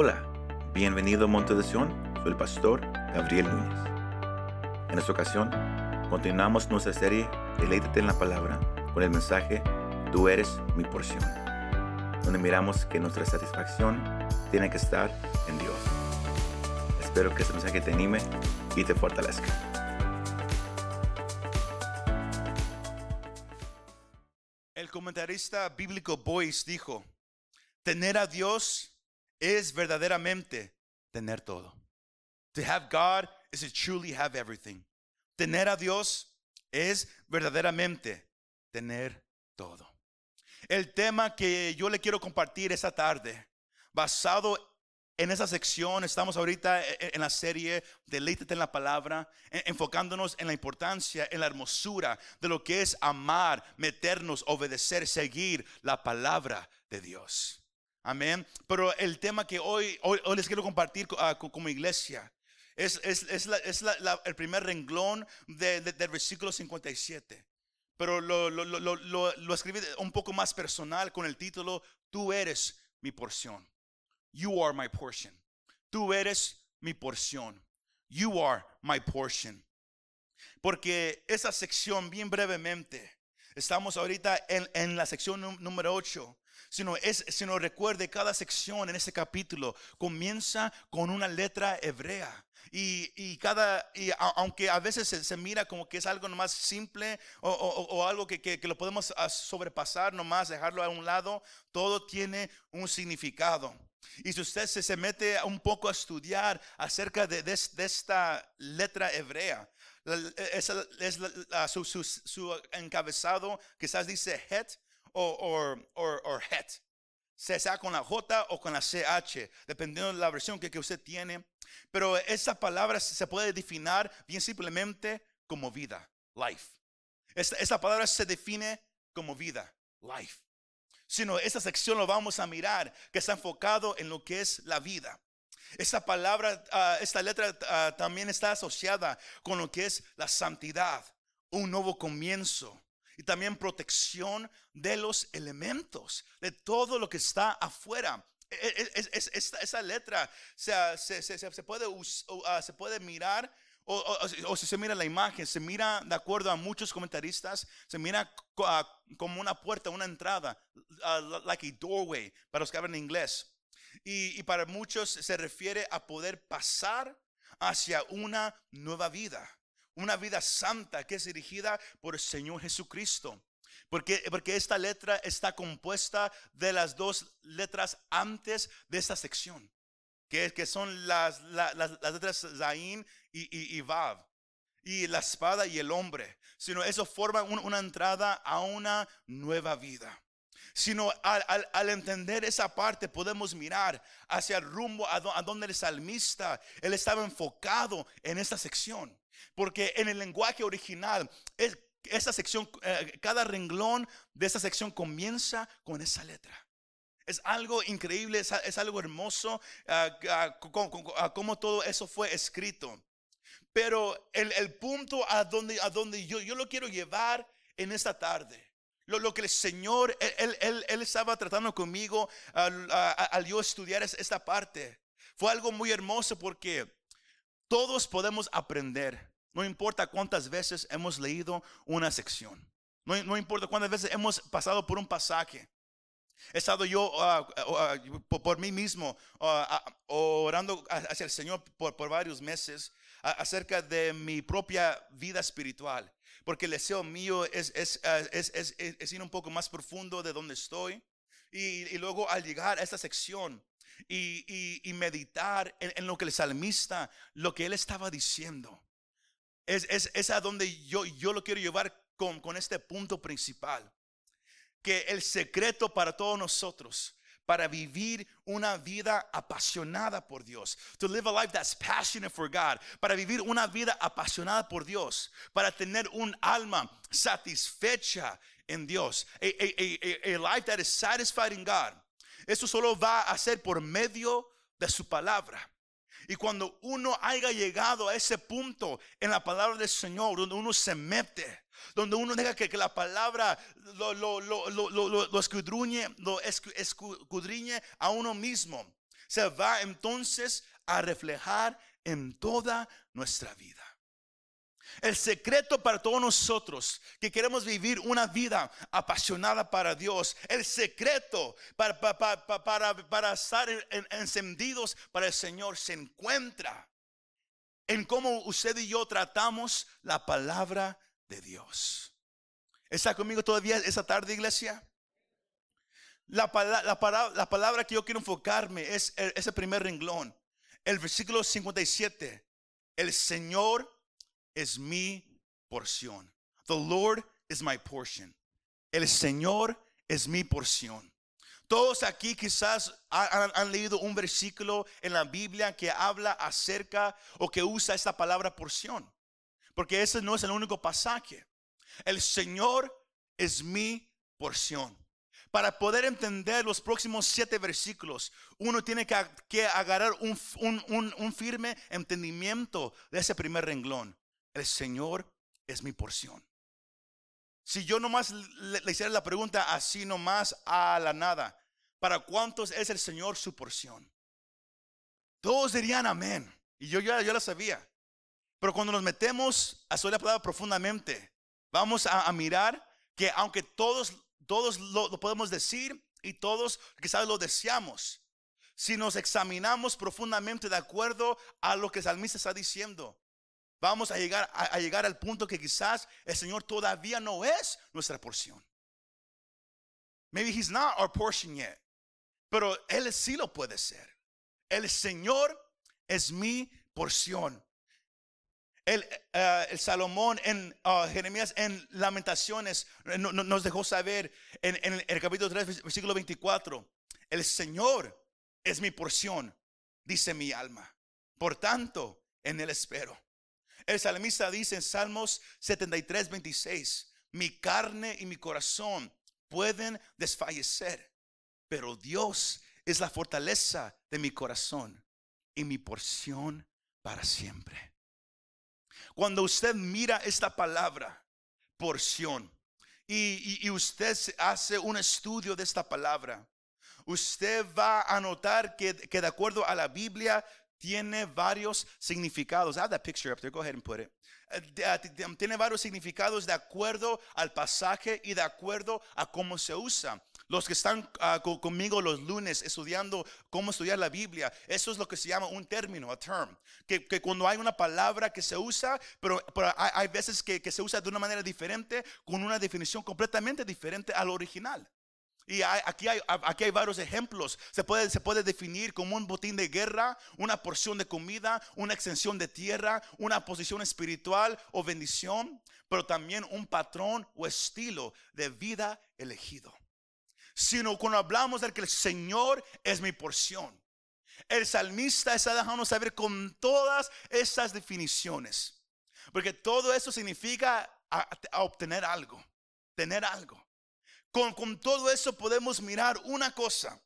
Hola, bienvenido a Monte de Sion, soy el pastor Gabriel Núñez. En esta ocasión, continuamos nuestra serie Deleítate en la palabra con el mensaje Tú eres mi porción, donde miramos que nuestra satisfacción tiene que estar en Dios. Espero que este mensaje te anime y te fortalezca. El comentarista bíblico Boyce dijo, tener a Dios es verdaderamente tener todo. To have God is to truly have everything. Tener a Dios es verdaderamente tener todo. El tema que yo le quiero compartir esta tarde, basado en esa sección, estamos ahorita e, e, en la serie Deleítate en la palabra, e, enfocándonos en la importancia, en la hermosura de lo que es amar, meternos, obedecer, seguir la palabra de Dios. Amén. Pero el tema que hoy, hoy, les quiero compartir ah, como iglesia es, el primer renglón del versículo 57. Pero lo, lo, escribí un poco más personal con el título, Tú eres mi porción. You are my portion. Tú eres mi porción. You are my portion. Porque esa sección, bien brevemente, estamos ahorita en, en la sección número 8 sino, es, sino recuerde cada sección en ese capítulo comienza con una letra hebrea. Y, cada, y aunque a veces se, mira como que es algo más simple o, algo que, lo podemos ah, sobrepasar nomás, dejarlo a un lado, todo tiene un significado. Y si usted se, mete un poco a estudiar acerca de, esta letra hebrea, es, es su, su, su, encabezado quizás dice het, o, o, het. Sea con la J o con la CH, dependiendo de la versión que, que usted tiene. Pero esa palabra se puede definir bien simplemente como vida, life. Esta, esta palabra se define como vida, life. Sino esta sección lo vamos a mirar, que está enfocado en lo que es la vida. Esta palabra, ah, esta letra ah, también está asociada con lo que es la santidad, un nuevo comienzo, y también protección de los elementos, de todo lo que está afuera. E, e, e, esa letra se, puede, ah, se puede mirar o, si se mira la imagen, se mira de acuerdo a muchos comentaristas, se mira ah, como una puerta, una entrada, uh, like a doorway, para los que hablan inglés. Y, y para muchos se refiere a poder pasar hacia una nueva vida una vida santa que es dirigida por el Señor Jesucristo. Porque, porque esta letra está compuesta de las dos letras antes de esta sección, que, que son las, las, letras Zain y, y, Vav, y la espada y el hombre, sino eso forma una entrada a una nueva vida sino al, entender esa parte podemos mirar hacia el rumbo a, donde el salmista, él estaba enfocado en esta sección. Porque en el lenguaje original, esa sección, eh, cada renglón de esa sección comienza con esa letra. Es algo increíble, es, algo hermoso uh, como, todo eso fue escrito. Pero el, punto a donde, a donde yo, yo lo quiero llevar en esta tarde lo, que el Señor, él, él, estaba tratando conmigo al, yo estudiar esta parte. Fue algo muy hermoso porque todos podemos aprender. No importa cuántas veces hemos leído una sección. No, importa cuántas veces hemos pasado por un pasaje. He estado yo ah, ah, ah, por, mí mismo orando hacia el Señor por, por varios meses acerca de mi propia vida espiritual porque el deseo mío es, es, ah, es, es ir un poco más profundo de donde estoy. Y, y luego al llegar a esta sección y, y, y meditar en, en, lo que el salmista, lo que él estaba diciendo, es, es, a donde yo, yo lo quiero llevar con, con este punto principal. Que el secreto para todos nosotros para vivir una vida apasionada por Dios. To live a life that's passionate for God. Para vivir una vida apasionada por Dios. Para tener un alma satisfecha en Dios. A, a, a, a life that is satisfied in God. Eso solo va a ser por medio de su palabra. Y cuando uno haya llegado a ese punto en la palabra del Señor, donde uno se mete, donde uno deja que, la palabra lo, escudriñe, lo escudriñe a uno mismo, se va entonces a reflejar en toda nuestra vida. El secreto para todos nosotros que queremos vivir una vida apasionada para Dios, el secreto para, para, estar encendidos para el Señor se encuentra en cómo usted y yo tratamos la palabra de Dios. ¿Está conmigo todavía esa tarde, iglesia? La, la palabra que yo quiero enfocarme es ese primer renglón, el versículo 57. El Señor es mi porción. The Lord is my portion. El Señor es mi porción. Todos aquí quizás han, leído un versículo en la Biblia que habla acerca o que usa esta palabra porción. Porque ese no es el único pasaje. El Señor es mi porción. Para poder entender los próximos siete versículos, uno tiene que, agarrar un firme entendimiento de ese primer renglón el Señor es mi porción. Si yo nomás le, hiciera la pregunta así nomás a la nada, ¿para cuántos es el Señor su porción? Todos dirían amén. Y yo ya yo la sabía. Pero cuando nos metemos a su palabra profundamente, vamos a, mirar que aunque todos, todos lo, lo podemos decir y todos quizás lo deseamos, si nos examinamos profundamente de acuerdo a lo que el salmista está diciendo, vamos a llegar, a, llegar al punto que quizás el Señor todavía no es nuestra porción. Maybe he's not our portion yet. Pero Él sí lo puede ser. El Señor es mi porción. El, eh, el Salomón en uh, Jeremías en Lamentaciones nos dejó saber en, en el capítulo 3, versículo 24. El Señor es mi porción, dice mi alma. Por tanto, en Él espero. El salmista dice en Salmos 73, 26, mi carne y mi corazón pueden desfallecer, pero Dios es la fortaleza de mi corazón y mi porción para siempre. Cuando usted mira esta palabra, porción, y, usted hace un estudio de esta palabra, usted va a notar que, que de acuerdo a la Biblia tiene varios significados. I have that picture up there. Go ahead and put it. Eh, ah, tiene varios significados de acuerdo al pasaje y de acuerdo a cómo se usa. Los que están ah, conmigo los lunes estudiando cómo estudiar la Biblia, eso es lo que se llama un término, a term. Que, cuando hay una palabra que se usa, pero, hay, veces que, que se usa de una manera diferente, con una definición completamente diferente al original. Y aquí, hay, aquí hay varios ejemplos. Se puede, se puede definir como un botín de guerra, una porción de comida, una extensión de tierra, una posición espiritual o bendición, pero también un patrón o estilo de vida elegido. Sino cuando hablamos de que el Señor es mi porción. El salmista está dejando saber con todas esas definiciones. Porque todo eso significa obtener algo, tener algo. Con, todo eso podemos mirar una cosa.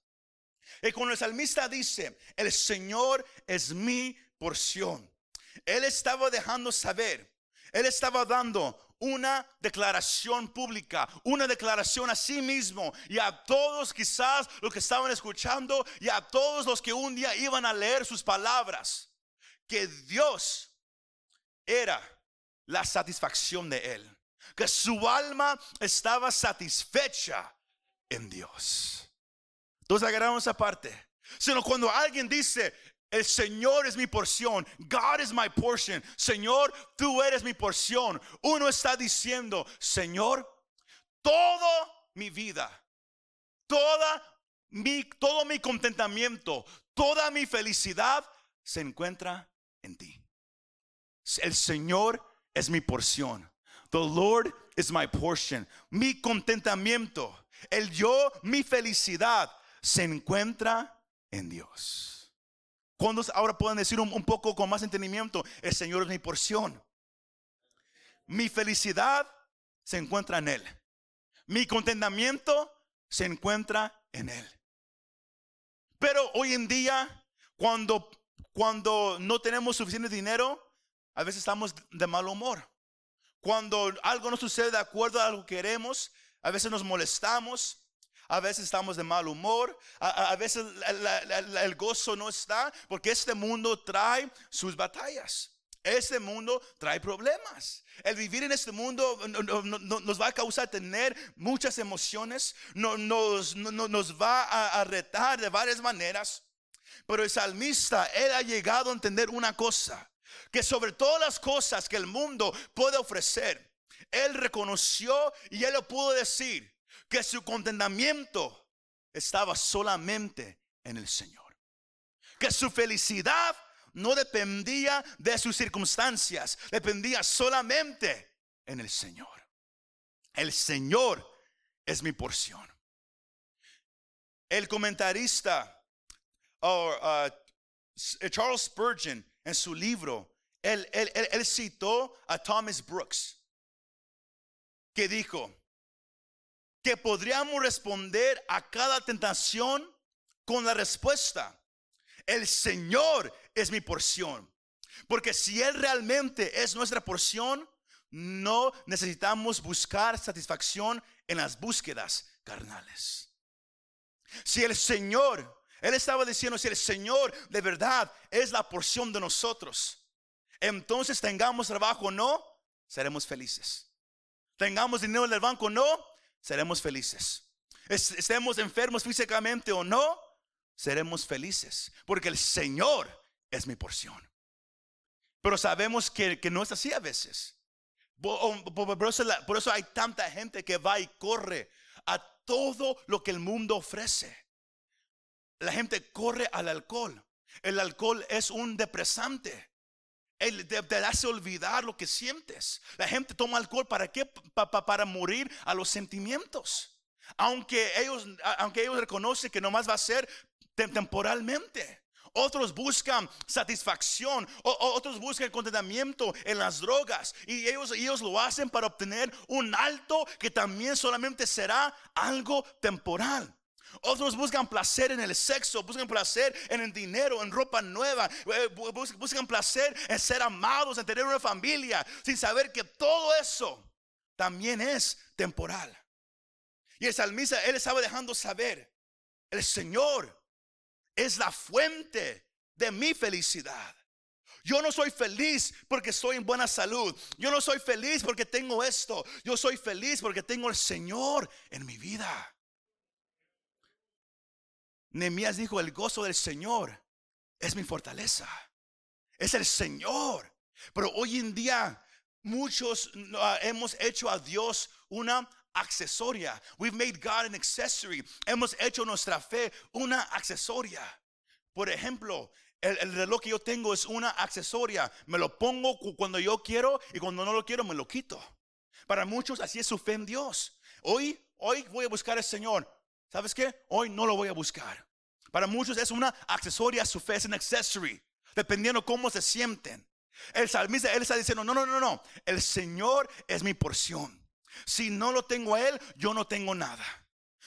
Y cuando el salmista dice, el Señor es mi porción, Él estaba dejando saber, Él estaba dando una declaración pública, una declaración a sí mismo y a todos quizás los que estaban escuchando y a todos los que un día iban a leer sus palabras, que Dios era la satisfacción de Él que su alma estaba satisfecha en Dios. Entonces agarramos esa parte. Sino cuando alguien dice, el Señor es mi porción. God is my portion. Señor, tú eres mi porción. Uno está diciendo, Señor, toda mi vida, toda mi, todo mi contentamiento, toda mi felicidad se encuentra en ti. El Señor es mi porción. The Lord is my portion. Mi contentamiento, el yo, mi felicidad se encuentra en Dios. Cuando ahora pueden decir un, un poco con más entendimiento, el Señor es mi porción. Mi felicidad se encuentra en Él. Mi contentamiento se encuentra en Él. Pero hoy en día, cuando, cuando no tenemos suficiente dinero, a veces estamos de mal humor. Cuando algo no sucede de acuerdo a lo que queremos, a veces nos molestamos, A veces estamos de mal humor. A, veces el gozo no está porque este mundo trae sus batallas. Este mundo trae problemas. El vivir en este mundo no- no- no- no- nos va a causar tener muchas emociones. No- nos, no- no- nos va a, a retar de varias maneras. Pero el salmista, él ha llegado a entender una cosa. Que sobre todas las cosas que el mundo puede ofrecer, él reconoció y él lo pudo decir que su contentamiento estaba solamente en el Señor. Que su felicidad no dependía de sus circunstancias, dependía solamente en el Señor. El Señor es mi porción. El comentarista or, uh, Charles Spurgeon en su libro, él, citó a Thomas Brooks, que dijo que podríamos responder a cada tentación con la respuesta, el Señor es mi porción. Porque si Él realmente es nuestra porción, no necesitamos buscar satisfacción en las búsquedas carnales. Si el Señor, Él estaba diciendo, si el Señor de verdad es la porción de nosotros, entonces tengamos trabajo o no, seremos felices. Tengamos dinero en el banco o no, seremos felices. Es- Estemos enfermos físicamente o no, seremos felices. Porque el Señor es mi porción. Pero sabemos que, que no es así a veces. La- por eso hay tanta gente que va y corre a todo lo que el mundo ofrece. La gente corre al alcohol. El alcohol es un depresante. Él te, te hace olvidar lo que sientes. La gente toma alcohol para qué? Pa- pa- para morir a los sentimientos. Aunque ellos, aunque ellos reconocen que nomás va a ser tem- temporalmente. Otros buscan satisfacción, o- otros buscan contentamiento en las drogas y ellos, ellos lo hacen para obtener un alto que también solamente será algo temporal. Otros buscan placer en el sexo, buscan placer en el dinero, en ropa nueva, eh, bu- bus- buscan placer en ser amados, en tener una familia, sin saber que todo eso también es temporal. Y el salmista, él estaba dejando saber, el Señor es la fuente de mi felicidad. Yo no soy feliz porque estoy en buena salud. Yo no soy feliz porque tengo esto. Yo soy feliz porque tengo el Señor en mi vida. Nehemías dijo, el gozo del Señor es mi fortaleza. Es el Señor. Pero hoy en día muchos ah, hemos hecho a Dios una accesoria. We've made God an accessory. Hemos hecho nuestra fe una accesoria. Por ejemplo, el, el reloj que yo tengo es una accesoria. Me lo pongo cu- cuando yo quiero y cuando no lo quiero me lo quito. Para muchos así es su fe en Dios. Hoy, hoy voy a buscar al Señor. ¿Sabes qué? Hoy no lo voy a buscar. Para muchos es una accesoria a su fe, es un accessory, dependiendo cómo se sienten. El salmista, él está diciendo, no, no, no, no, el Señor es mi porción. Si no lo tengo a Él, yo no tengo nada.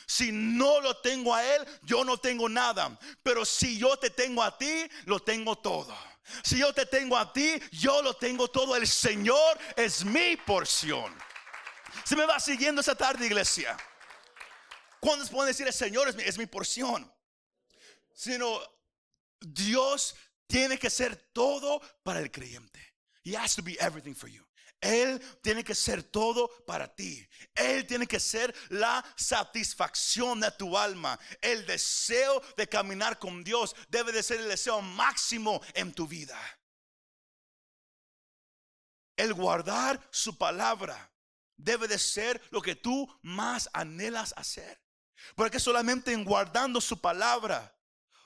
Si no lo tengo a Él, yo no tengo nada. Pero si yo te tengo a ti, lo tengo todo. Si yo te tengo a ti, yo lo tengo todo. El Señor es mi porción. Se me va siguiendo esa tarde, iglesia. ¿Cuándo pueden decir el Señor es mi, es mi porción? Sino Dios tiene que ser todo para el creyente. He has to be everything for you. Él tiene que ser todo para ti. Él tiene que ser la satisfacción de tu alma. El deseo de caminar con Dios debe de ser el deseo máximo en tu vida. El guardar su palabra debe de ser lo que tú más anhelas hacer. Porque solamente en guardando su palabra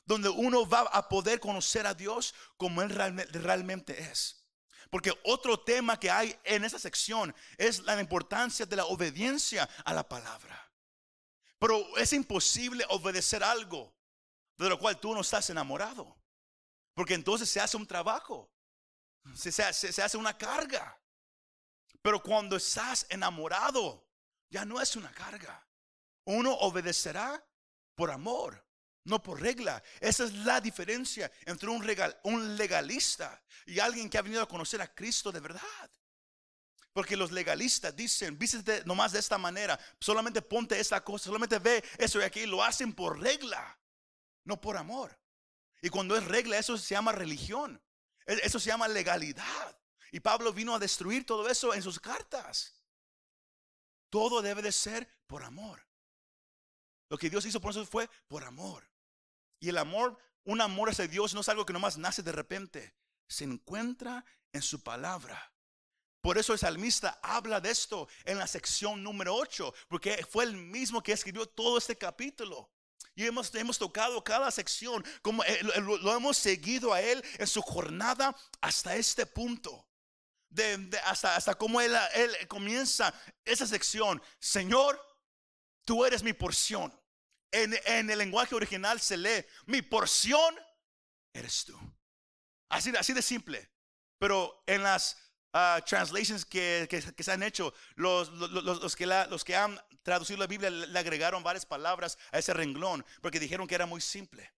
donde uno va a poder conocer a Dios como Él realme- realmente es. Porque otro tema que hay en esa sección es la importancia de la obediencia a la palabra. Pero es imposible obedecer algo de lo cual tú no estás enamorado. Porque entonces se hace un trabajo, se, se hace una carga. Pero cuando estás enamorado, ya no es una carga. Uno obedecerá por amor, no por regla. Esa es la diferencia entre un, legalista y alguien que ha venido a conocer a Cristo de verdad. Porque los legalistas dicen, vístete nomás de esta manera, solamente ponte esta cosa, solamente ve eso y aquí, lo hacen por regla, no por amor. Y cuando es regla, eso se llama religión, e, eso se llama legalidad. Y Pablo vino a destruir todo eso en sus cartas. Todo debe de ser por amor. Lo que Dios hizo por nosotros fue por amor. Y el amor, un amor hacia Dios no es algo que nomás nace de repente. Se encuentra en su palabra. Por eso el salmista habla de esto en la sección número 8, porque fue el mismo que escribió todo este capítulo. Y hemos, hemos tocado cada sección, como eh, lo, hemos seguido a él en su jornada hasta este punto. De, hasta, hasta como él, él comienza esa sección. Señor, tú eres mi porción. En, el lenguaje original se lee, mi porción eres tú. Así, así de simple. Pero en las uh, translations que, se han hecho, los, los, que la, han traducido la Biblia le agregaron varias palabras a ese renglón porque dijeron que era muy simple.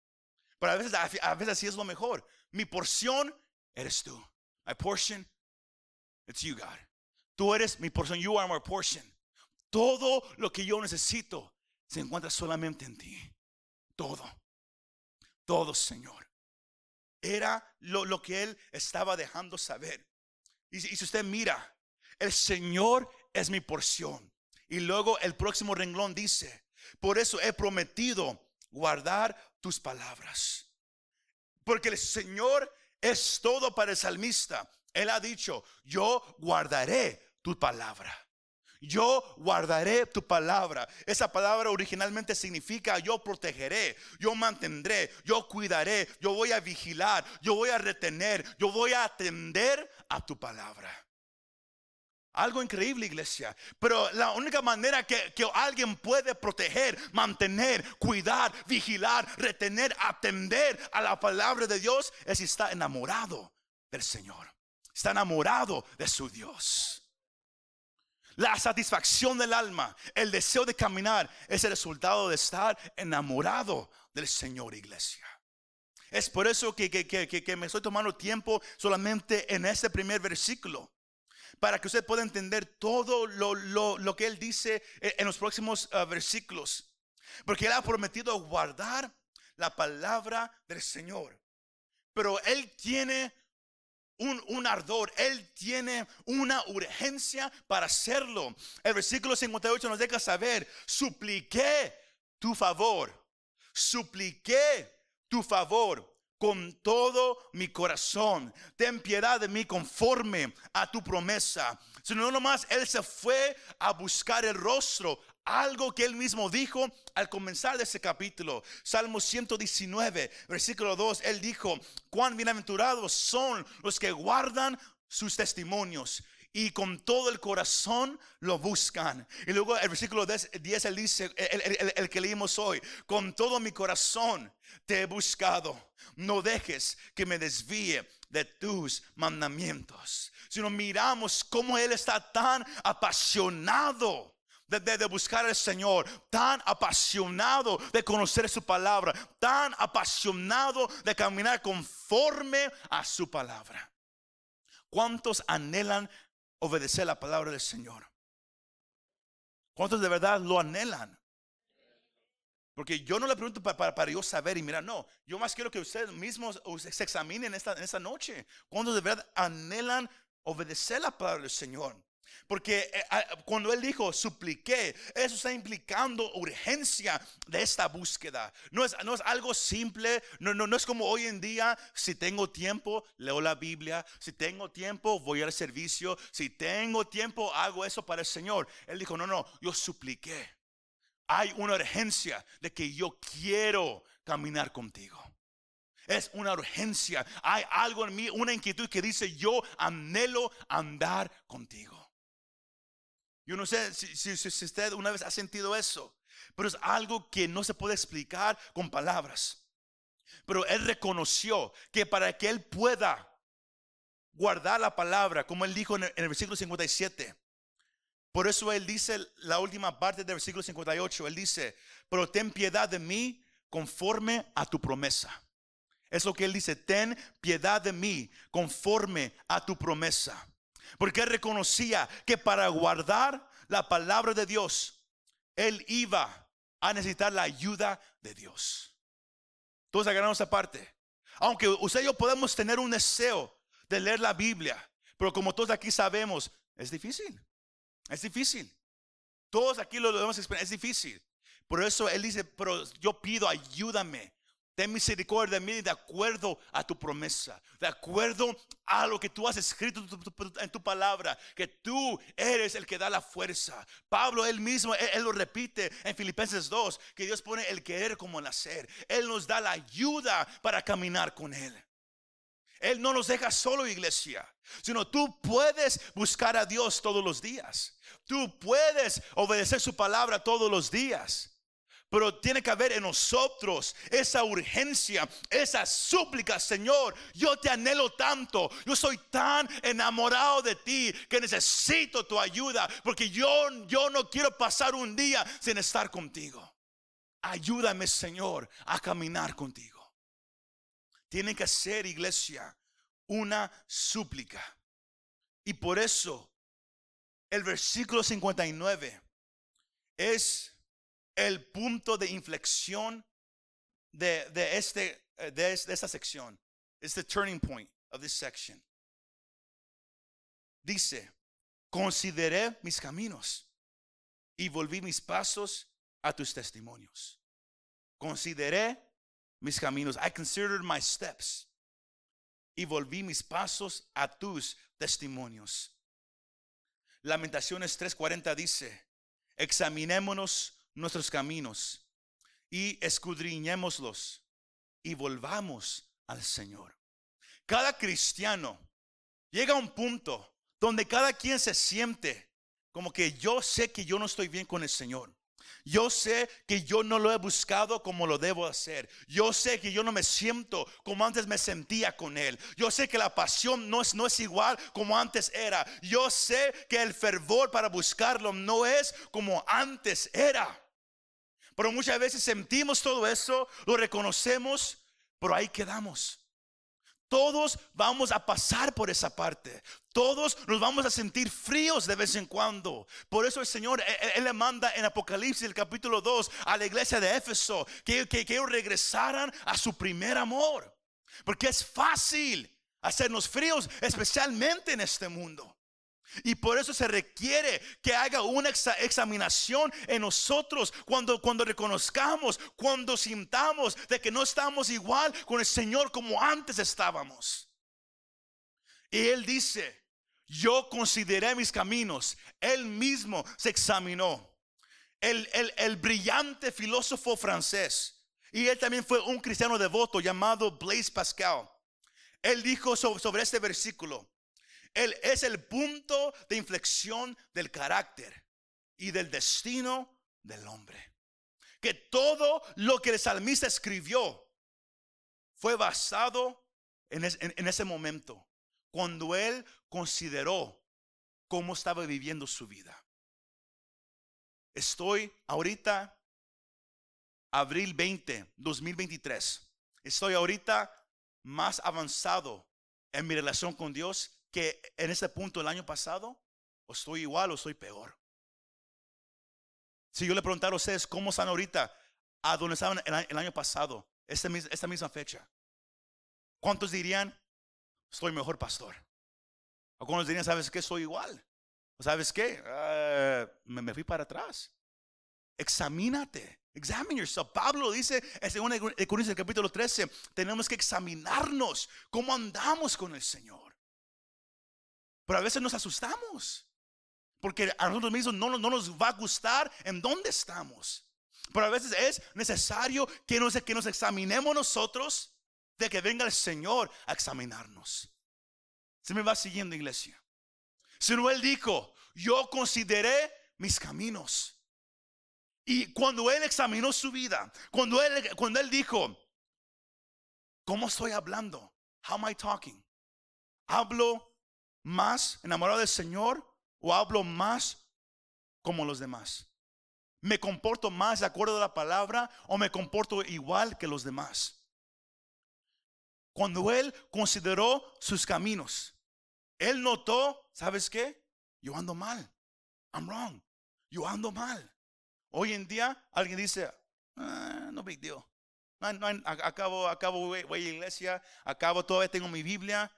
Pero a veces, a veces así es lo mejor. Mi porción eres tú. My portion, it's you, God. Tú eres mi porción. You are my portion. Todo lo que yo necesito se encuentra solamente en ti. Todo. Todo, Señor. Era lo, lo que él estaba dejando saber. Y, si usted mira, el Señor es mi porción. Y luego el próximo renglón dice, por eso he prometido guardar tus palabras. Porque el Señor es todo para el salmista. Él ha dicho, yo guardaré tu palabra. Yo guardaré tu palabra. Esa palabra originalmente significa yo protegeré, yo mantendré, yo cuidaré, yo voy a vigilar, yo voy a retener, yo voy a atender a tu palabra. Algo increíble, iglesia. Pero la única manera que, alguien puede proteger, mantener, cuidar, vigilar, retener, atender a la palabra de Dios es si está enamorado del Señor. Está enamorado de su Dios. La satisfacción del alma, el deseo de caminar es el resultado de estar enamorado del Señor, iglesia. Es por eso que, que, me estoy tomando tiempo solamente en este primer versículo. Para que usted pueda entender todo lo, que Él dice en los próximos ah, versículos. Porque Él ha prometido guardar la palabra del Señor. Pero Él tiene un, ardor, Él tiene una urgencia para hacerlo. El versículo 58 nos deja saber, supliqué tu favor, supliqué tu favor con todo mi corazón. Ten piedad de mí conforme a tu promesa. Sino nomás Él se fue a buscar el rostro algo que él mismo dijo al comenzar ese capítulo. Salmo 119, versículo 2, él dijo, cuán bienaventurados son los que guardan sus testimonios y con todo el corazón lo buscan. Y luego el versículo 10, él dice, el, el, que leímos hoy, con todo mi corazón te he buscado. No dejes que me desvíe de tus mandamientos. Sino miramos cómo Él está tan apasionado de, buscar al Señor, tan apasionado de conocer su palabra, tan apasionado de caminar conforme a su palabra. ¿Cuántos anhelan obedecer la palabra del Señor? ¿Cuántos de verdad lo anhelan? Porque yo no le pregunto para, para, yo saber y mirar, no, yo más quiero que ustedes mismos se examinen esta, esta noche. ¿Cuántos de verdad anhelan obedecer la palabra del Señor? Porque eh, ah, cuando él dijo supliqué, eso está implicando urgencia de esta búsqueda. No es, no es algo simple, no, no, no es como hoy en día, si tengo tiempo, leo la Biblia, si tengo tiempo, voy al servicio, si tengo tiempo, hago eso para el Señor. Él dijo, no, no, yo supliqué. Hay una urgencia de que yo quiero caminar contigo. Es una urgencia. Hay algo en mí, una inquietud que dice, yo anhelo andar contigo. Yo no sé si, usted una vez ha sentido eso, pero es algo que no se puede explicar con palabras. Pero él reconoció que para que él pueda guardar la palabra, como él dijo en el, versículo 57, por eso él dice la última parte del versículo 58, él dice, pero ten piedad de mí conforme a tu promesa. Es lo que él dice, ten piedad de mí conforme a tu promesa. Porque él reconocía que para guardar la palabra de Dios, él iba a necesitar la ayuda de Dios. Todos agarramos esa parte. Aunque usted y yo podemos tener un deseo de leer la Biblia, pero como todos aquí sabemos, es difícil. Es difícil. Todos aquí lo debemos experienciar. Es difícil. Por eso Él dice, pero yo pido, ayúdame. Ten misericordia de mí de acuerdo a tu promesa, de acuerdo a lo que tú has escrito en tu palabra, que tú eres el que da la fuerza. Pablo él mismo, él, lo repite en Filipenses 2, que Dios pone el querer como el hacer. Él nos da la ayuda para caminar con Él. Él no nos deja solo, iglesia, sino tú puedes buscar a Dios todos los días. Tú puedes obedecer su palabra todos los días. Pero tiene que haber en nosotros esa urgencia, esa súplica, Señor, yo te anhelo tanto, yo soy tan enamorado de ti que necesito tu ayuda, porque yo, yo no quiero pasar un día sin estar contigo. Ayúdame, Señor, a caminar contigo. Tiene que ser, iglesia, una súplica. Y por eso el versículo 59 es el punto de inflexión de, de, este, eh, de, esta sección. Es the turning point of this section. Dice, consideré mis caminos y volví mis pasos a tus testimonios. Consideré mis caminos. I considered my steps. Y volví mis pasos a tus testimonios. Lamentaciones 3:40 dice, examinémonos nuestros caminos y escudriñémoslos y volvamos al Señor. Cada cristiano llega a un punto donde cada quien se siente como que yo sé que yo no estoy bien con el Señor. Yo sé que yo no lo he buscado como lo debo hacer. Yo sé que yo no me siento como antes me sentía con Él. Yo sé que la pasión no es, no es igual como antes era. Yo sé que el fervor para buscarlo no es como antes era. Pero muchas veces sentimos todo eso, lo reconocemos, pero ahí quedamos. Todos vamos a pasar por esa parte. Todos nos vamos a sentir fríos de vez en cuando. Por eso el Señor, Él, le manda en Apocalipsis, el capítulo 2, a la iglesia de Éfeso, que, que, que ellos regresaran a su primer amor. Porque es fácil hacernos fríos, especialmente en este mundo. Y por eso se requiere que haga una examinación en nosotros cuando, cuando reconozcamos, cuando sintamos de que no estamos igual con el Señor como antes estábamos. Y Él dice, yo consideré mis caminos, Él mismo se examinó. El, el brillante filósofo francés, y él también fue un cristiano devoto llamado Blaise Pascal. Él dijo sobre este versículo, él es el punto de inflexión del carácter y del destino del hombre. Que todo lo que el salmista escribió fue basado en, ese momento, cuando él consideró cómo estaba viviendo su vida. Estoy ahorita, abril 20, 2023. Estoy ahorita más avanzado en mi relación con Dios que en ese punto el año pasado, o estoy igual o estoy peor. Si yo le preguntara a ustedes cómo están ahorita, a donde estaban el, año pasado, esta, misma fecha, ¿cuántos dirían, estoy mejor pastor? ¿O cuántos dirían, sabes qué, soy igual? ¿O sabes qué? Eh, me, me fui para atrás. Examínate. Examine yourself. Pablo dice en 2 Corintios capítulo 13, tenemos que examinarnos cómo andamos con el Señor. Pero a veces nos asustamos. Porque a nosotros mismos no, no nos va a gustar en dónde estamos. Pero a veces es necesario que nos, que nos examinemos nosotros de que venga el Señor a examinarnos. Se me va siguiendo, iglesia. Sino Él dijo, yo consideré mis caminos. Y cuando Él examinó su vida, cuando Él, cuando él dijo, ¿cómo estoy hablando? How am I talking? Hablo más enamorado del Señor o hablo más como los demás? ¿Me comporto más de acuerdo a la palabra o me comporto igual que los demás? Cuando él consideró sus caminos, Él notó, ¿sabes qué? Yo ando mal. I'm wrong. Yo ando mal. Hoy en día alguien dice, ah, no big deal. No, no, acabo, acabo, voy, a iglesia, acabo, todavía tengo mi Biblia,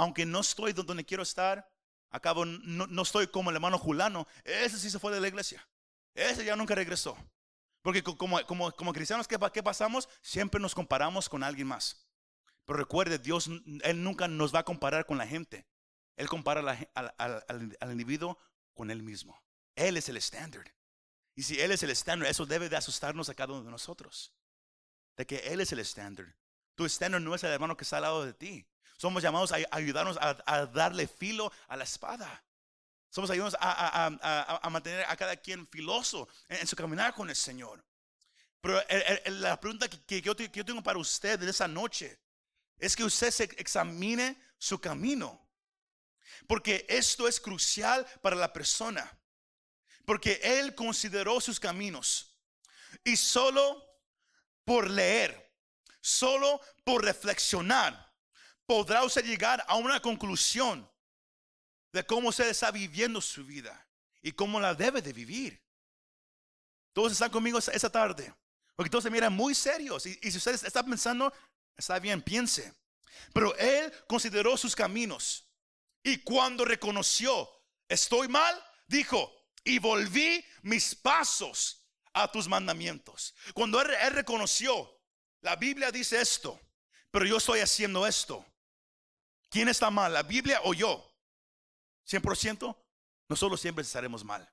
aunque no estoy donde quiero estar, acabo, no, no estoy como el hermano Julano, ese sí se fue de la iglesia, ese ya nunca regresó. Porque como, como, como cristianos, ¿qué, ¿qué pasamos? Siempre nos comparamos con alguien más. Pero recuerde, Dios, Él nunca nos va a comparar con la gente. Él compara al, individuo con Él mismo. Él es el estándar. Y si Él es el estándar, eso debe de asustarnos a cada uno de nosotros. De que Él es el estándar. Tu estándar no es el hermano que está al lado de ti. Somos llamados a ayudarnos a, darle filo a la espada. Somos ayudados a, mantener a cada quien filoso en, su caminar con el Señor. Pero la pregunta que, yo, que yo tengo para usted en esa noche es que usted se examine su camino. Porque esto es crucial para la persona. Porque Él consideró sus caminos. Y solo por leer, solo por reflexionar, podrá usted llegar a una conclusión de cómo usted está viviendo su vida y cómo la debe de vivir. Todos están conmigo esa tarde. Porque todos se miran muy serios. Y, si usted está pensando, está bien, piense. Pero él consideró sus caminos. Y cuando reconoció, estoy mal, dijo, y volví mis pasos a tus mandamientos. Cuando él, reconoció, la Biblia dice esto, pero yo estoy haciendo esto. ¿Quién está mal, la Biblia o yo? 100%, nosotros siempre estaremos mal.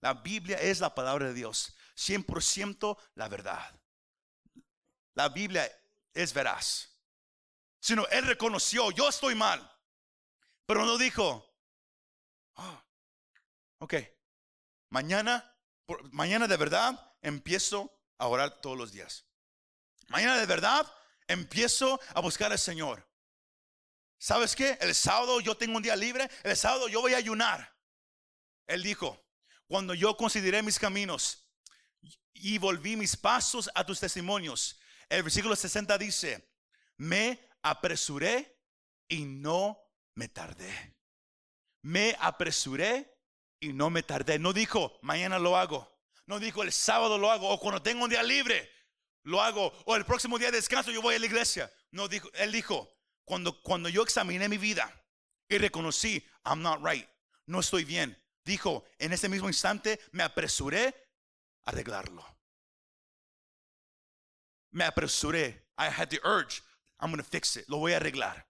La Biblia es la palabra de Dios, 100% la verdad. La Biblia es veraz. Sino él reconoció, yo estoy mal. Pero no dijo, oh, ok, mañana, mañana de verdad empiezo a orar todos los días. Mañana de verdad empiezo a buscar al Señor. ¿Sabes qué? El sábado yo tengo un día libre, el sábado yo voy a ayunar. Él dijo, cuando yo consideré mis caminos y volví mis pasos a tus testimonios, el versículo 60 dice, me apresuré y no me tardé. Me apresuré y no me tardé. No dijo, mañana lo hago. No dijo, el sábado lo hago. O cuando tengo un día libre, lo hago. O el próximo día de descanso, yo voy a la iglesia. No dijo, él dijo, cuando, cuando yo examiné mi vida y reconocí, I'm not right. No estoy bien. Dijo, en ese mismo instante me apresuré a arreglarlo. Me apresuré. I had the urge. I'm going to fix it. Lo voy a arreglar.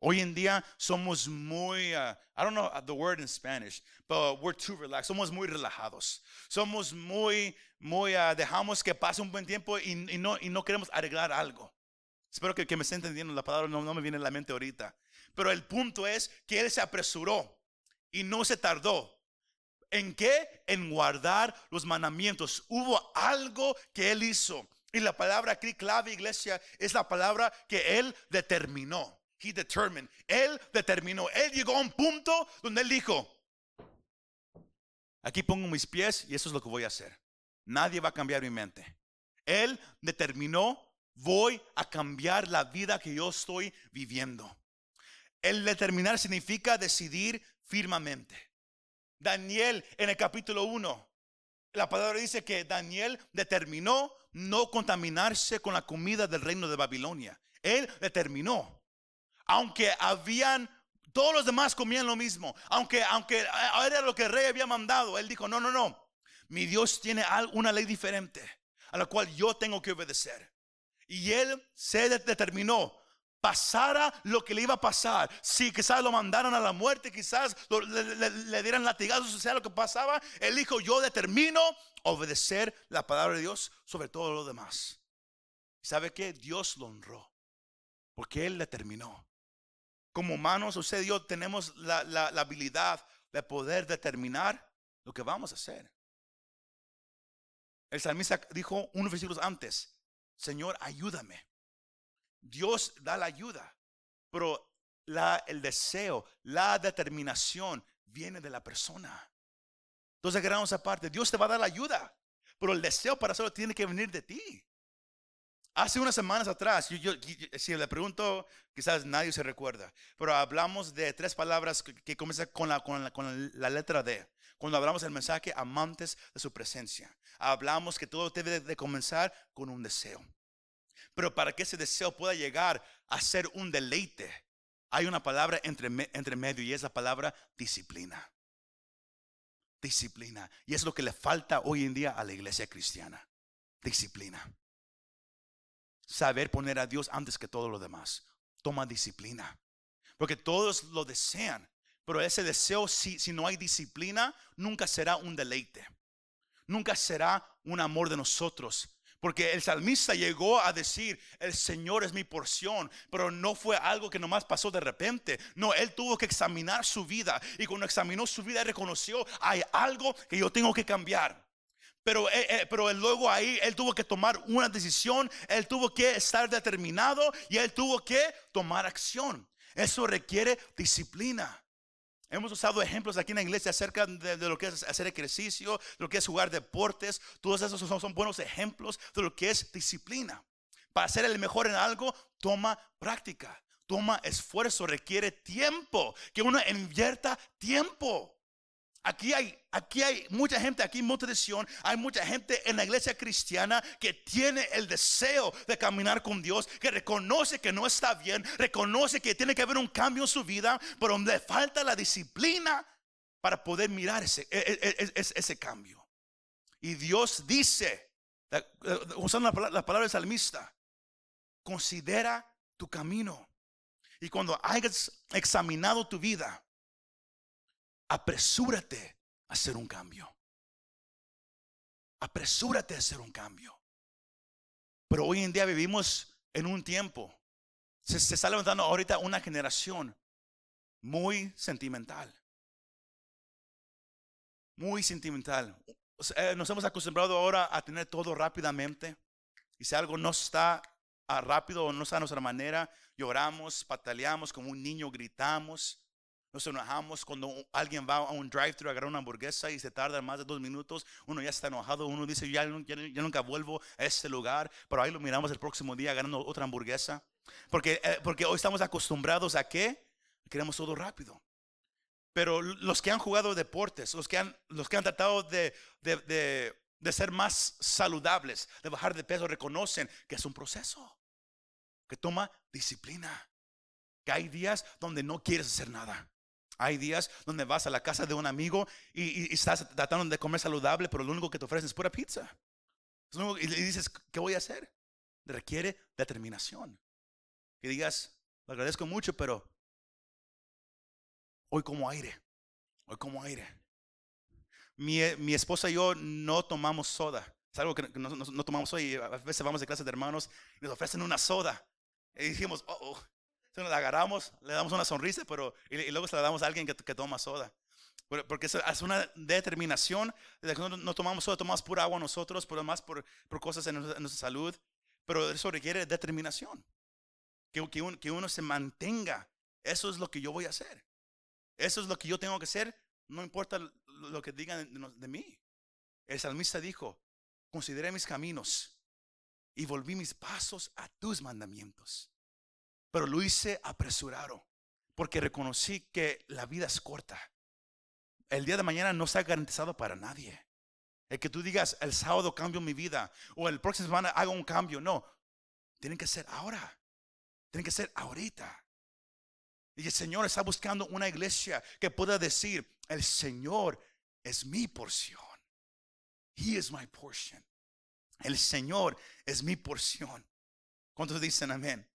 Hoy en día somos muy, uh, I don't know the word in Spanish, but we're too relaxed. Somos muy relajados. Somos muy, muy, uh, dejamos que pase un buen tiempo y, no, y no queremos arreglar algo. Espero que, me esté entendiendo la palabra, no, no me viene a la mente ahorita. Pero el punto es que él se apresuró y no se tardó. ¿En qué? En guardar los mandamientos. Hubo algo que él hizo. Y la palabra aquí clave, iglesia, es la palabra que él determinó. He determined. Él determinó. Él llegó a un punto donde él dijo, aquí pongo mis pies y eso es lo que voy a hacer. Nadie va a cambiar mi mente. Él determinó, voy a cambiar la vida que yo estoy viviendo. El determinar significa decidir firmemente. Daniel en el capítulo 1, la palabra dice que Daniel determinó no contaminarse con la comida del reino de Babilonia. Él determinó aunque habían todos los demás comían lo mismo, aunque aunque era lo que el rey había mandado, él dijo, "No, no, no. Mi Dios tiene una ley diferente a la cual yo tengo que obedecer." Y él se determinó pasara lo que le iba a pasar, si quizás lo mandaran a la muerte, quizás le, dieran latigazos, o sea lo que pasaba, él dijo, yo determino obedecer la palabra de Dios sobre todo lo demás. ¿Sabe qué? Dios lo honró, porque él determinó. Como humanos, usted y yo tenemos la, la, habilidad de poder determinar lo que vamos a hacer. El salmista dijo unos versículos antes, Señor, ayúdame. Dios da la ayuda, pero la, el deseo, la determinación viene de la persona. Entonces, agarramos aparte, Dios te va a dar la ayuda, pero el deseo para hacerlo tiene que venir de ti. Hace unas semanas atrás, yo, si le pregunto, quizás nadie se recuerda, pero hablamos de tres palabras que, que comienzan con la, con, la, con la letra D. Cuando hablamos del mensaje, amantes de su presencia. Hablamos que todo debe de comenzar con un deseo. Pero para que ese deseo pueda llegar a ser un deleite, hay una palabra entre, entre medio y es la palabra disciplina. Disciplina. Y es lo que le falta hoy en día a la iglesia cristiana. Disciplina. Saber poner a Dios antes que todo lo demás. Toma disciplina. Porque todos lo desean. Pero ese deseo, si, no hay disciplina, nunca será un deleite. Nunca será un amor de nosotros. Porque el salmista llegó a decir, el Señor es mi porción, pero no fue algo que nomás pasó de repente. No, él tuvo que examinar su vida y cuando examinó su vida reconoció, hay algo que yo tengo que cambiar. Pero, eh, eh, pero luego ahí, él tuvo que tomar una decisión, él tuvo que estar determinado y él tuvo que tomar acción. Eso requiere disciplina. Hemos usado ejemplos aquí en la iglesia acerca de, lo que es hacer ejercicio, lo que es jugar deportes. Todos esos son, son buenos ejemplos de lo que es disciplina. Para ser el mejor en algo, toma práctica, toma esfuerzo, requiere tiempo, que uno invierta tiempo. Aquí hay, aquí hay mucha gente, aquí en Monte de Sion, hay mucha gente en la iglesia cristiana que tiene el deseo de caminar con Dios, que reconoce que no está bien, reconoce que tiene que haber un cambio en su vida, pero le falta la disciplina para poder mirar ese, e- e- e- cambio. Y Dios dice, eh, usando la la palabra del salmista, considera tu camino. Y cuando hayas examinado tu vida, apresúrate a hacer un cambio. Apresúrate a hacer un cambio. Pero hoy en día vivimos en un tiempo. Se, está levantando ahorita una generación muy sentimental. Muy sentimental. Eh, Nos hemos acostumbrado ahora a tener todo rápidamente. Y si algo no está ah, rápido o no está a nuestra manera, lloramos, pataleamos como un niño, gritamos. Nos enojamos cuando alguien va a un drive-thru a agarrar una hamburguesa y se tarda más de dos minutos. Uno ya está enojado. Uno dice, ya, ya nu- ya nunca vuelvo a este lugar. Pero ahí lo miramos el próximo día agarrando otra hamburguesa. Porque, eh, porque hoy estamos acostumbrados a qué? Queremos todo rápido. Pero los que han jugado deportes, los que han, tratado de ser más saludables, de bajar de peso, reconocen que es un proceso, que toma disciplina, que hay días donde no quieres hacer nada. Hay días donde vas a la casa de un amigo y, y- y estás tratando de comer saludable, pero lo único que te ofrecen es pura pizza. Y dices, ¿qué voy a hacer? Requiere determinación. Que digas, lo agradezco mucho, pero hoy como aire. Hoy como aire. Mi, mi esposa y yo no tomamos soda. Es algo que no, no- tomamos hoy. A veces vamos de clase de hermanos y nos ofrecen una soda. Y dijimos, oh, oh. Entonces la agarramos, le damos una sonrisa, pero y, y luego se la damos a alguien que, que toma soda. Por- Porque es una determinación no, tomamos soda, tomamos pura agua nosotros, pero más por, por cosas en nuestra, en nuestra salud. Pero eso requiere determinación. Que, que, un- que uno se mantenga. Eso es lo que yo voy a hacer. Eso es lo que yo tengo que hacer. No importa lo que digan de, de mí. El salmista dijo, consideré mis caminos y volví mis pasos a tus mandamientos. Pero lo hice apresurado porque reconocí que la vida es corta. El día de mañana no está garantizado para nadie. El que tú digas, el sábado cambio mi vida o el próximo semana hago un cambio. No, tienen que ser ahora. Tienen que ser ahorita. Y el Señor está buscando una iglesia que pueda decir, el Señor es mi porción. He is my portion. El Señor es mi porción. ¿Cuántos dicen amén?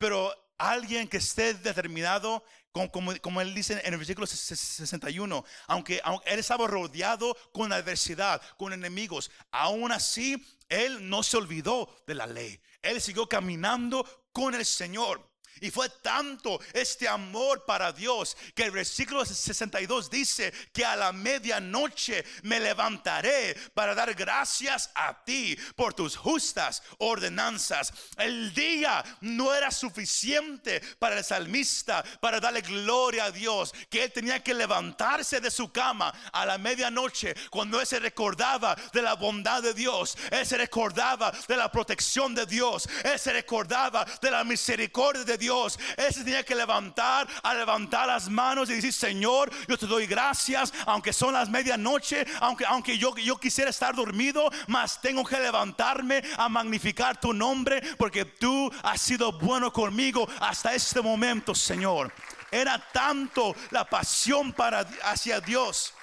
Pero alguien que esté determinado, como, como, él dice en el versículo 61, aunque, aunque él estaba rodeado con adversidad, con enemigos, aún así él no se olvidó de la ley. Él siguió caminando con el Señor. Y fue tanto este amor para Dios que el versículo 62 dice que a la medianoche me levantaré para dar gracias a ti por tus justas ordenanzas. El día no era suficiente para el salmista para darle gloria a Dios, que él tenía que levantarse de su cama a la medianoche cuando él se recordaba de la bondad de Dios, él se recordaba de la protección de Dios, él se recordaba de la misericordia de Dios Dios. Él se tenía que levantar, a levantar las manos y decir, Señor, yo te doy gracias, aunque son las medianoche, aunque, aunque yo, yo quisiera estar dormido, mas tengo que levantarme a magnificar tu nombre, porque tú has sido bueno conmigo hasta este momento, Señor. Era tanto la pasión para hacia Dios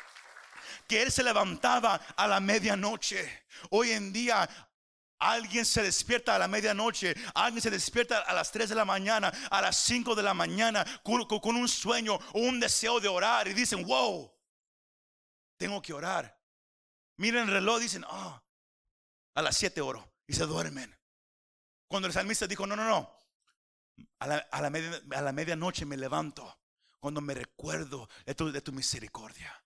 que él se levantaba a la medianoche. Hoy en día Alguien se despierta a la medianoche, alguien se despierta a las 3 de la mañana, a las 5 de la mañana, con, un sueño o un deseo de orar y dicen, wow, tengo que orar. Miren el reloj, dicen, ah, a las 7 oro y se duermen. Cuando el salmista dijo, no, no, no, a la, a la, medianoche me levanto cuando me recuerdo de tu misericordia.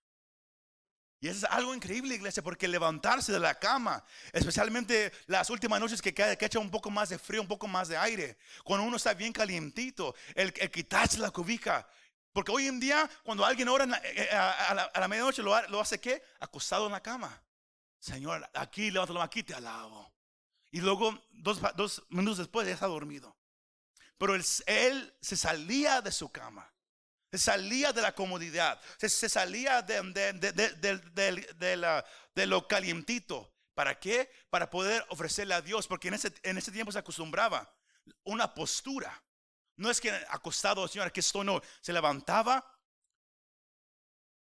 Y es algo increíble, iglesia, porque levantarse de la cama, especialmente las últimas noches que, que echa un poco más de frío, un poco más de aire, cuando uno está bien calientito, el, quitarse la cobija. Porque hoy en día, cuando alguien ora eh, eh, a, la, medianoche, lo, hace qué? Acostado en la cama. Señor, aquí, levántalo, aquí te alabo. Y luego, dos, dos minutos después, ya está dormido. Pero él se salía de su cama se salía de la comodidad, se, salía de, de, lo calientito. ¿Para qué? Para poder ofrecerle a Dios, porque en ese, en ese tiempo se acostumbraba una postura. No es que acostado, Señor, aquí estoy, no. Se levantaba,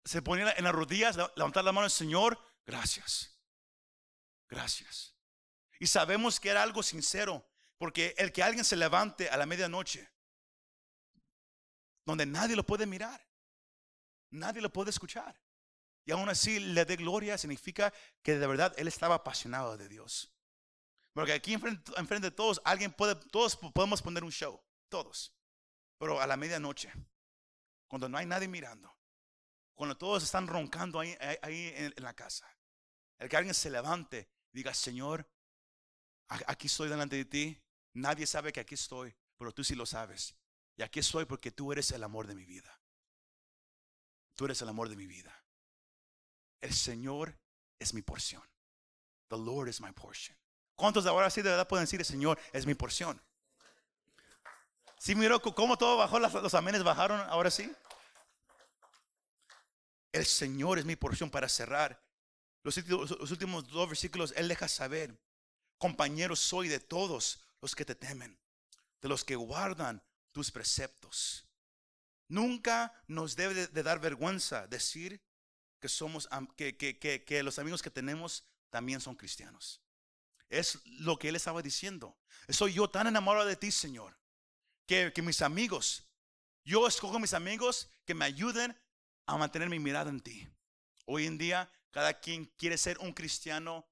se ponía en las rodillas, levantar la mano al Señor, gracias, gracias. Y sabemos que era algo sincero, porque el que alguien se levante a la medianoche donde nadie lo puede mirar, nadie lo puede escuchar. Y aún así le dé gloria significa que de verdad él estaba apasionado de Dios. Porque aquí enfrente, de todos, alguien puede, todos podemos poner un show, todos. Pero a la medianoche, cuando no hay nadie mirando, cuando todos están roncando ahí, ahí en, la casa, el que alguien se levante, diga, Señor, aquí estoy delante de ti, nadie sabe que aquí estoy, pero tú sí lo sabes. Y aquí estoy porque tú eres el amor de mi vida. Tú eres el amor de mi vida. El Señor es mi porción. The Lord is my portion. ¿Cuántos de ahora sí de verdad pueden decir el Señor es mi porción? ¿Sí miró cómo todo bajó? Los amenes bajaron ahora sí. El Señor es mi porción para cerrar. Los, los últimos dos versículos, Él deja saber, compañeros soy de todos los que te temen, de los que guardan tus preceptos. Nunca nos debe de dar vergüenza decir que somos que, que, que, los amigos que tenemos también son cristianos. Es lo que él estaba diciendo. Soy yo tan enamorado de ti, Señor, que, que mis amigos, yo escojo mis amigos que me ayuden a mantener mi mirada en ti. Hoy en día, cada quien quiere ser un cristiano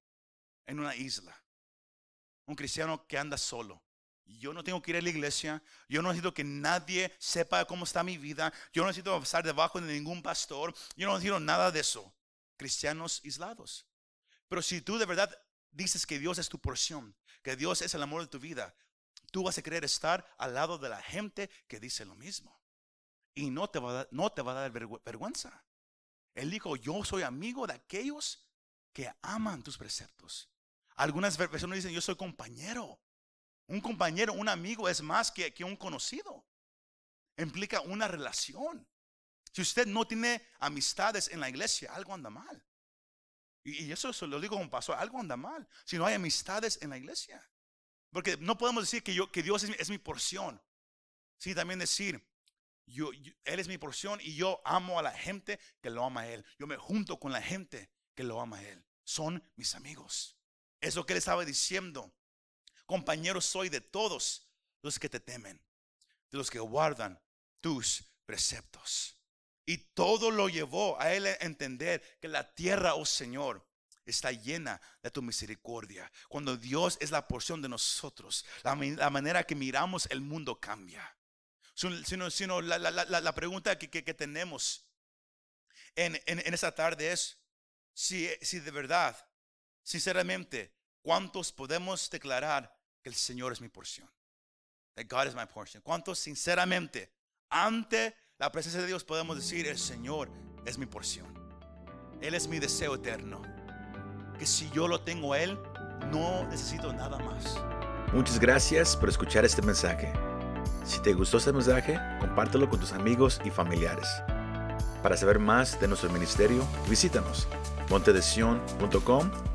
en una isla. Un cristiano que anda solo. Yo no tengo que ir a la iglesia. Yo no necesito que nadie sepa cómo está mi vida. Yo no necesito pasar debajo de ningún pastor. Yo no necesito nada de eso. Cristianos aislados. Pero si tú de verdad dices que Dios es tu porción, que Dios es el amor de tu vida, tú vas a querer estar al lado de la gente que dice lo mismo. Y no te va a dar, no te va a dar vergüenza. Él dijo, yo soy amigo de aquellos que aman tus preceptos. Algunas personas dicen, yo soy compañero. Un compañero, un amigo es más que, un conocido. Implica una relación. Si usted no tiene amistades en la iglesia, algo anda mal. Y, eso, se lo digo como pastor, algo anda mal. Si no hay amistades en la iglesia. Porque no podemos decir que, yo, que Dios es, mi porción. Sí, también decir, yo, Él es mi porción y yo amo a la gente que lo ama a Él. Yo me junto con la gente que lo ama a Él. Son mis amigos. Es lo que Él estaba diciendo compañeros soy de todos los que te temen, de los que guardan tus preceptos. Y todo lo llevó a él a entender que la tierra, oh Señor, está llena de tu misericordia. Cuando Dios es la porción de nosotros, la, manera que miramos el mundo cambia. sino, sino la, la, la, pregunta que, que, que tenemos en, en, en, esta tarde es si, si de verdad, sinceramente, ¿cuántos podemos declarar que el Señor es mi porción? That God is my portion. ¿Cuántos sinceramente ante la presencia de Dios podemos decir, el Señor es mi porción? Él es mi deseo eterno. Que si yo lo tengo Él, no necesito nada más. Muchas gracias por escuchar este mensaje. Si te gustó este mensaje, compártelo con tus amigos y familiares. Para saber más de nuestro ministerio, visítanos montedesion.com